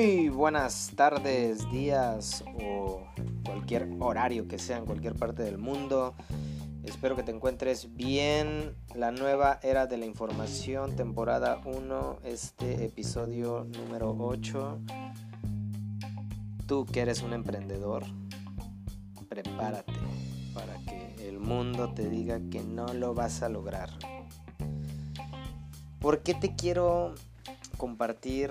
Buenas tardes, días o cualquier horario que sea en cualquier parte del mundo. Espero que te encuentres bien. La nueva era de la información, temporada 1, este episodio número 8. Tú que eres un emprendedor, prepárate para que el mundo te diga que no lo vas a lograr. ¿Por qué te quiero compartir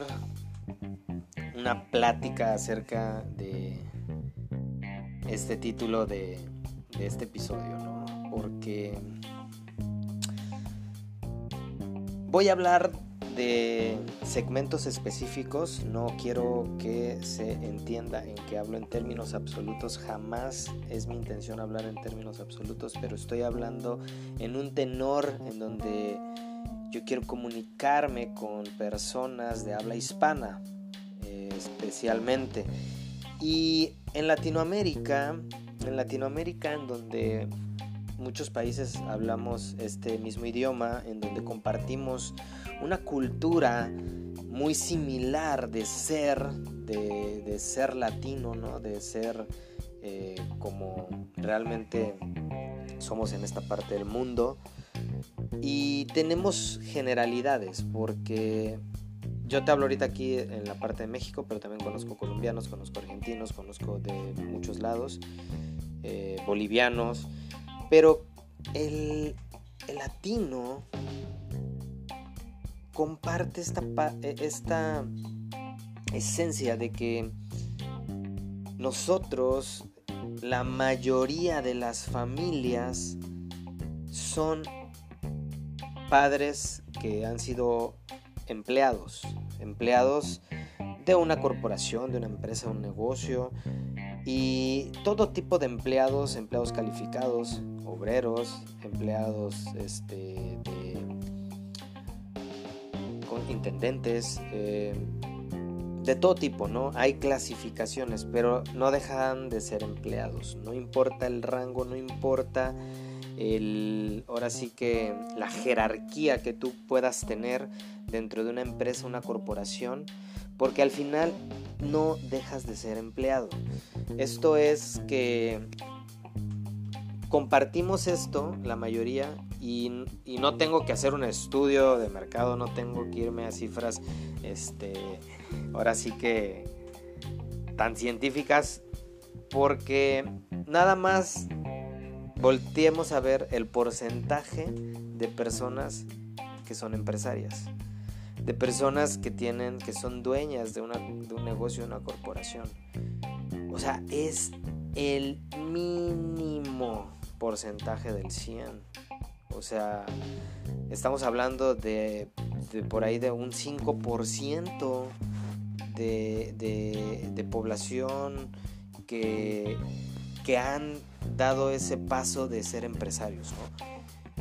una plática acerca de este título de, este episodio. Porque voy a hablar de segmentos específicos, no quiero que se entienda en que hablo en términos absolutos, jamás es mi intención hablar en términos absolutos, pero estoy hablando en un tenor en donde yo quiero comunicarme con personas de habla hispana, especialmente. Y en Latinoamérica, en Latinoamérica en donde muchos países hablamos este mismo idioma, en donde compartimos una cultura muy similar de ser, de, ser latino, ¿no? de ser eh, como realmente somos en esta parte del mundo. Y tenemos generalidades, porque yo te hablo ahorita aquí en la parte de México, pero también conozco colombianos, conozco argentinos, conozco de muchos lados, eh, bolivianos, pero el, latino comparte esta, e, esta esencia de que nosotros, la mayoría de las familias, son padres que han sido empleados, empleados de una corporación, de una empresa, un negocio y todo tipo de empleados, empleados calificados, obreros, empleados este, con intendentes, eh, de todo tipo, ¿no? Hay clasificaciones, pero no dejan de ser empleados, no importa el rango, no importa el, ahora sí que la jerarquía que tú puedas tener dentro de una empresa, una corporación, porque al final no dejas de ser empleado. Esto es que compartimos esto, la mayoría, y, no tengo que hacer un estudio de mercado, no tengo que irme a cifras, este, ahora sí que tan científicas, porque nada más volteemos a ver el porcentaje de personas que son empresarias, de personas que tienen, que son dueñas de, de un negocio, de una corporación. O sea, es el mínimo porcentaje del 100. O sea, estamos hablando de, por ahí de un 5% de, de, de población que, que han dado ese paso de ser empresarios.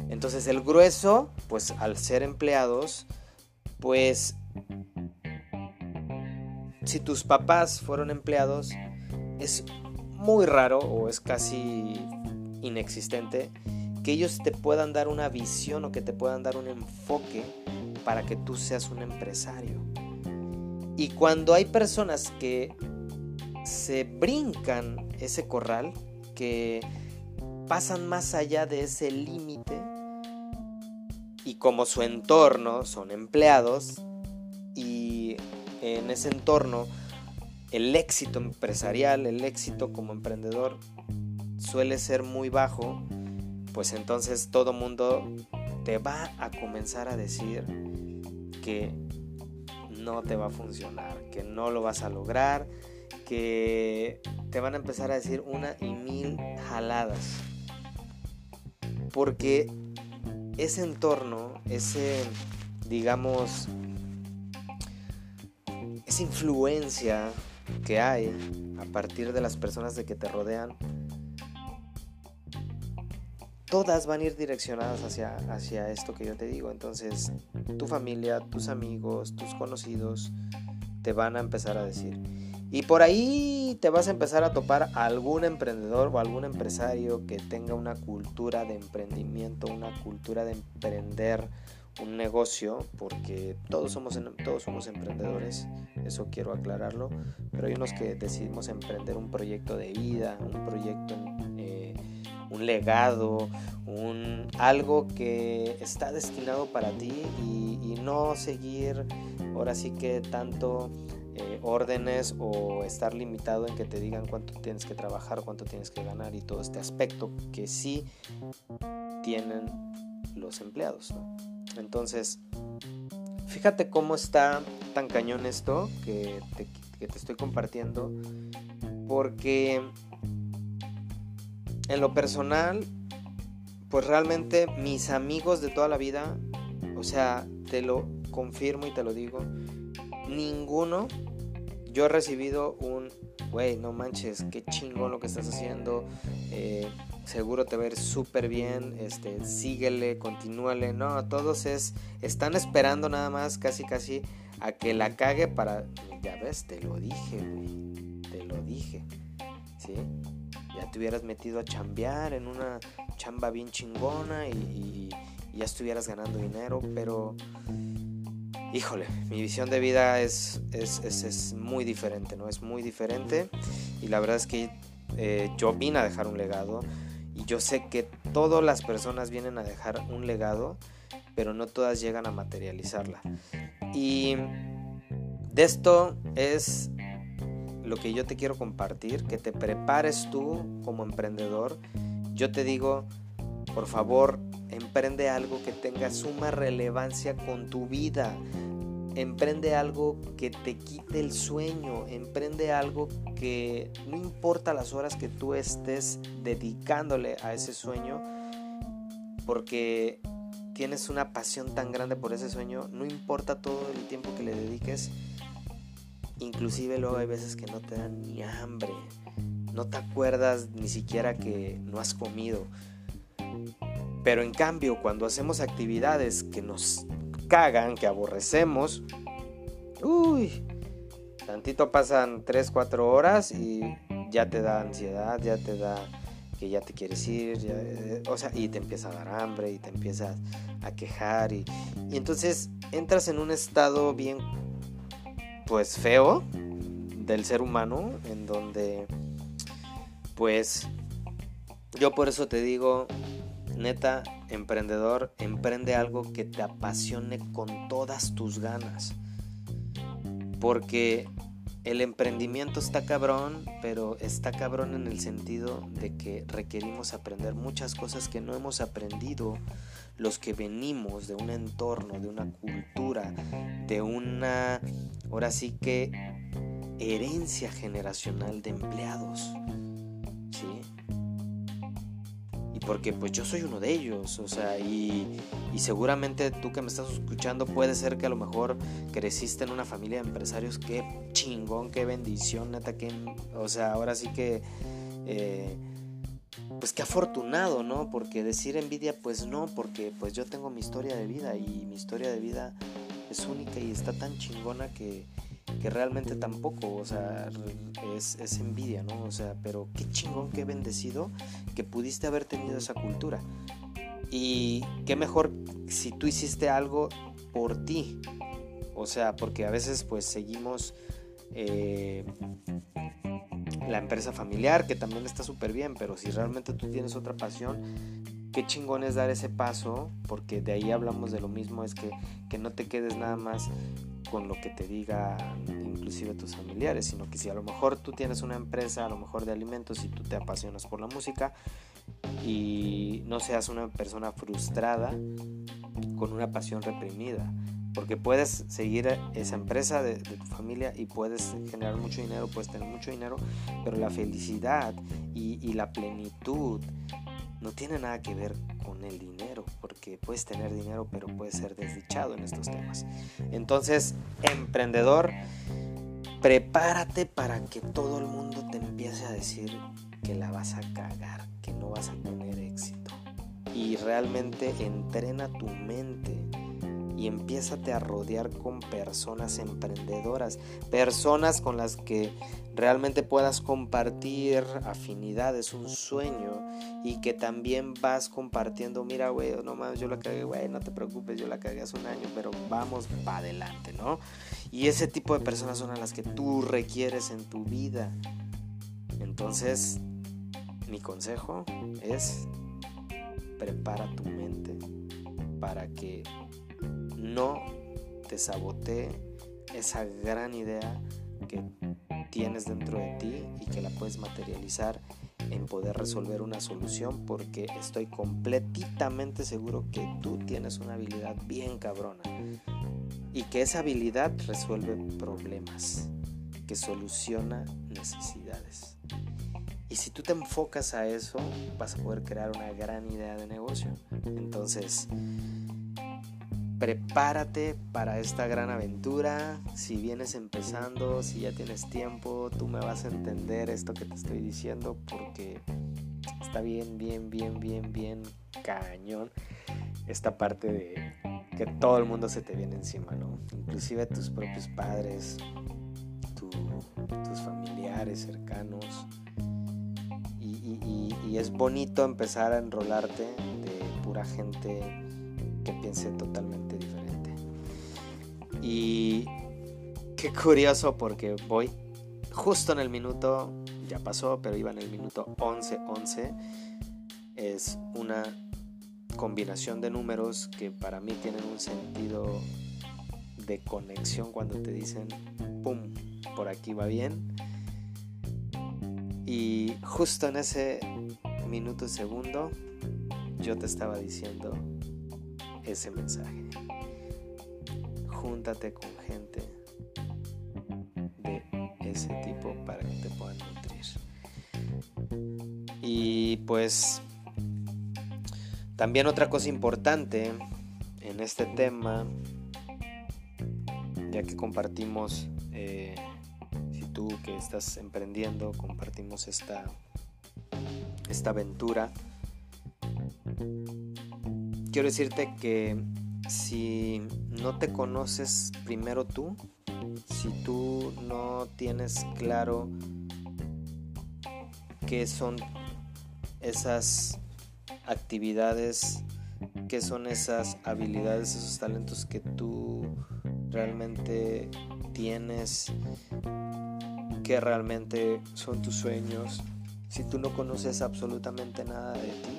Entonces el grueso, pues al ser empleados, pues si tus papás fueron empleados, es muy raro o es casi inexistente que ellos te puedan dar una visión o que te puedan dar un enfoque para que tú seas un empresario. Y cuando hay personas que se brincan ese corral, que pasan más allá de ese límite como su entorno son empleados y en ese entorno el éxito empresarial, el éxito como emprendedor suele ser muy bajo, pues entonces todo mundo te va a comenzar a decir que no te va a funcionar, que no lo vas a lograr, que te van a empezar a decir una y mil jaladas. Porque ese entorno, ese, digamos, esa influencia que hay a partir de las personas de que te rodean, todas van a ir direccionadas hacia, hacia esto que yo te digo. Entonces, tu familia, tus amigos, tus conocidos, te van a empezar a decir, y por ahí te vas a empezar a topar a algún emprendedor o algún empresario que tenga una cultura de emprendimiento, una cultura de emprender, un negocio, porque todos somos, todos somos emprendedores, eso quiero aclararlo, pero hay unos que decidimos emprender un proyecto de vida, un proyecto, eh, un legado, un, algo que está destinado para ti y, y no seguir ahora sí que tanto eh, órdenes o estar limitado en que te digan cuánto tienes que trabajar, cuánto tienes que ganar y todo este aspecto que sí tienen los empleados. Entonces, fíjate cómo está tan cañón esto que te, que te estoy compartiendo, porque en lo personal, pues realmente mis amigos de toda la vida, o sea, te lo confirmo y te lo digo, ninguno yo he recibido un, güey, no manches, qué chingón lo que estás haciendo, eh, seguro te va a ir súper bien, este, síguele, continúale, no, todos es, están esperando nada más, casi casi, a que la cague para, ya ves, te lo dije, güey, te lo dije, ¿sí? Ya te hubieras metido a chambear en una chamba bien chingona y ya estuvieras ganando dinero, pero híjole, mi visión de vida es, es, muy diferente, ¿no? Es muy diferente y la verdad es que eh, yo vine a dejar un legado y yo sé que todas las personas vienen a dejar un legado, pero no todas llegan a materializarla. Y de esto es lo que yo te quiero compartir, que te prepares tú como emprendedor. Yo te digo, por favor, emprende algo que tenga suma relevancia con tu vida. Emprende algo que te quite el sueño, emprende algo que no importa las horas que tú estés dedicándole a ese sueño, porque tienes una pasión tan grande por ese sueño, no importa todo el tiempo que le dediques, inclusive luego hay veces que no te dan ni hambre, no te acuerdas ni siquiera que no has comido, pero en cambio, cuando hacemos actividades que nos cagan, que aborrecemos, uy, tantito pasan 3, 4 horas y ya te da ansiedad, ya te da que ya te quieres ir, eh, o sea, y te empieza a dar hambre y te empiezas a quejar y, y entonces entras en un estado bien, pues feo del ser humano, en donde, pues, yo por eso te digo, neta, emprendedor, emprende algo que te apasione con todas tus ganas. Porque el emprendimiento está cabrón, pero está cabrón en el sentido de que requerimos aprender muchas cosas que no hemos aprendido los que venimos de un entorno, de una cultura, de una, ahora sí que, herencia generacional de empleados. ¿Sí? Porque pues yo soy uno de ellos, o sea, y, seguramente tú que me estás escuchando puede ser que a lo mejor creciste en una familia de empresarios, qué chingón, qué bendición, neta, que, o sea, ahora sí que, eh, pues qué afortunado, ¿no? Porque decir envidia, pues no, porque pues yo tengo mi historia de vida y mi historia de vida es única y está tan chingona que que realmente tampoco, o sea, es, envidia, ¿no? O sea, pero qué chingón, qué bendecido que pudiste haber tenido esa cultura. Y qué mejor si tú hiciste algo por ti. O sea, porque a veces pues seguimos eh, la empresa familiar, que también está súper bien, pero si realmente tú tienes otra pasión, qué chingón es dar ese paso, porque de ahí hablamos de lo mismo, es que, que no te quedes nada más con lo que te diga inclusive tus familiares, sino que si a lo mejor tú tienes una empresa, a lo mejor de alimentos y tú te apasionas por la música y no seas una persona frustrada con una pasión reprimida, porque puedes seguir esa empresa de, tu familia y puedes generar mucho dinero, puedes tener mucho dinero, pero la felicidad y, y la plenitud no tiene nada que ver con el dinero, porque puedes tener dinero, pero puedes ser desdichado en estos temas. Entonces, emprendedor, prepárate para que todo el mundo te empiece a decir que la vas a cagar, que no vas a tener éxito. Y realmente entrena tu mente y empiézate a rodear con personas emprendedoras, personas con las que realmente puedas compartir afinidades, un sueño y que también vas compartiendo, mira, güey, no más, yo la cagué, güey, no te preocupes, yo la cagué hace un año, pero vamos para adelante, ¿no? Y ese tipo de personas son a las que tú requieres en tu vida. Entonces, mi consejo es prepara tu mente para que no te sabotee esa gran idea que tienes dentro de ti y que la puedes materializar en poder resolver una solución porque estoy completamente seguro que tú tienes una habilidad bien cabrona y que esa habilidad resuelve problemas, que soluciona necesidades. Y si tú te enfocas a eso, vas a poder crear una gran idea de negocio. Entonces, prepárate para esta gran aventura. Si vienes empezando, si ya tienes tiempo, tú me vas a entender esto que te estoy diciendo porque está bien, bien, bien, bien, bien cañón esta parte de que todo el mundo se te viene encima, ¿no? Inclusive tus propios padres, tus familiares cercanos. Y, es bonito empezar a enrolarte de pura gente que piense totalmente. Y qué curioso porque voy justo en el minuto, ya pasó, pero iba en el minuto 11-11. Es una combinación de números que para mí tienen un sentido de conexión cuando te dicen, ¡pum!, por aquí va bien. Y justo en ese minuto segundo yo te estaba diciendo, ese mensaje. Júntate con gente de ese tipo para que te puedan nutrir. Y pues también otra cosa importante en este tema, ya que compartimos, eh, si tú que estás emprendiendo, compartimos esta, esta aventura, quiero decirte que si no te conoces primero tú, si tú no tienes claro qué son esas actividades, qué son esas habilidades, esos talentos que tú realmente tienes, que realmente son tus sueños, si tú no conoces absolutamente nada de ti,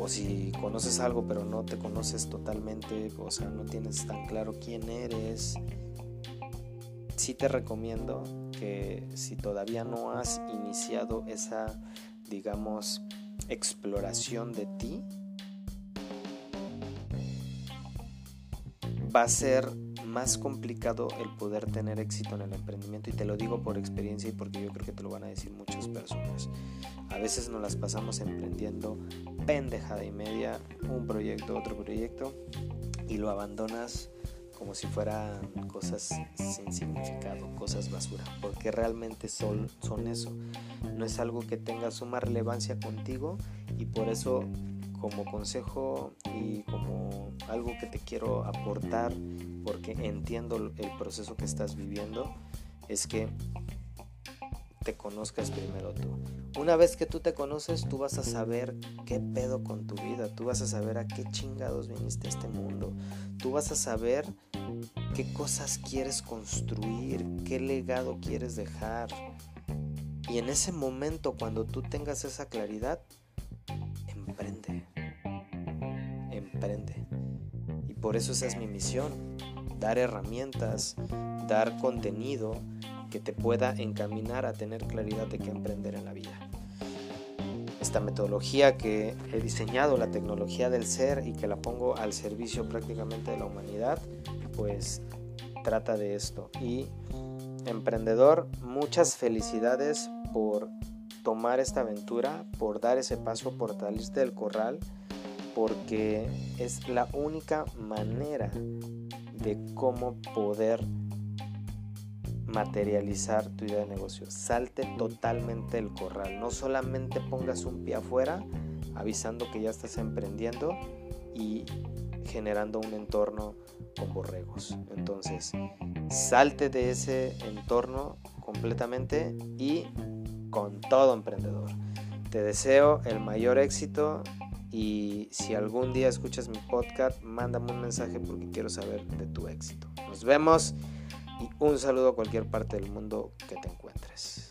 o si conoces algo pero no te conoces totalmente, o sea, no tienes tan claro quién eres, sí te recomiendo que si todavía no has iniciado esa, digamos, exploración de ti, va a ser más complicado el poder tener éxito en el emprendimiento y te lo digo por experiencia y porque yo creo que te lo van a decir muchas personas. A veces nos las pasamos emprendiendo pendejada y media, un proyecto, otro proyecto y lo abandonas como si fueran cosas sin significado, cosas basura, porque realmente son, son eso. No es algo que tenga suma relevancia contigo y por eso como consejo y como algo que te quiero aportar, porque entiendo el proceso que estás viviendo, es que te conozcas primero tú. Una vez que tú te conoces, tú vas a saber qué pedo con tu vida, tú vas a saber a qué chingados viniste a este mundo, tú vas a saber qué cosas quieres construir, qué legado quieres dejar. Y en ese momento, cuando tú tengas esa claridad, emprende. Y por eso esa es mi misión, dar herramientas, dar contenido que te pueda encaminar a tener claridad de qué emprender en la vida. Esta metodología que he diseñado, la tecnología del ser y que la pongo al servicio prácticamente de la humanidad, pues trata de esto. Y emprendedor, muchas felicidades por tomar esta aventura, por dar ese paso, por salirte del corral, porque es la única manera de cómo poder materializar tu idea de negocio. Salte totalmente el corral. No solamente pongas un pie afuera avisando que ya estás emprendiendo y generando un entorno con borregos. Entonces, salte de ese entorno completamente y con todo emprendedor. Te deseo el mayor éxito y si algún día escuchas mi podcast, mándame un mensaje porque quiero saber de tu éxito. Nos vemos y un saludo a cualquier parte del mundo que te encuentres.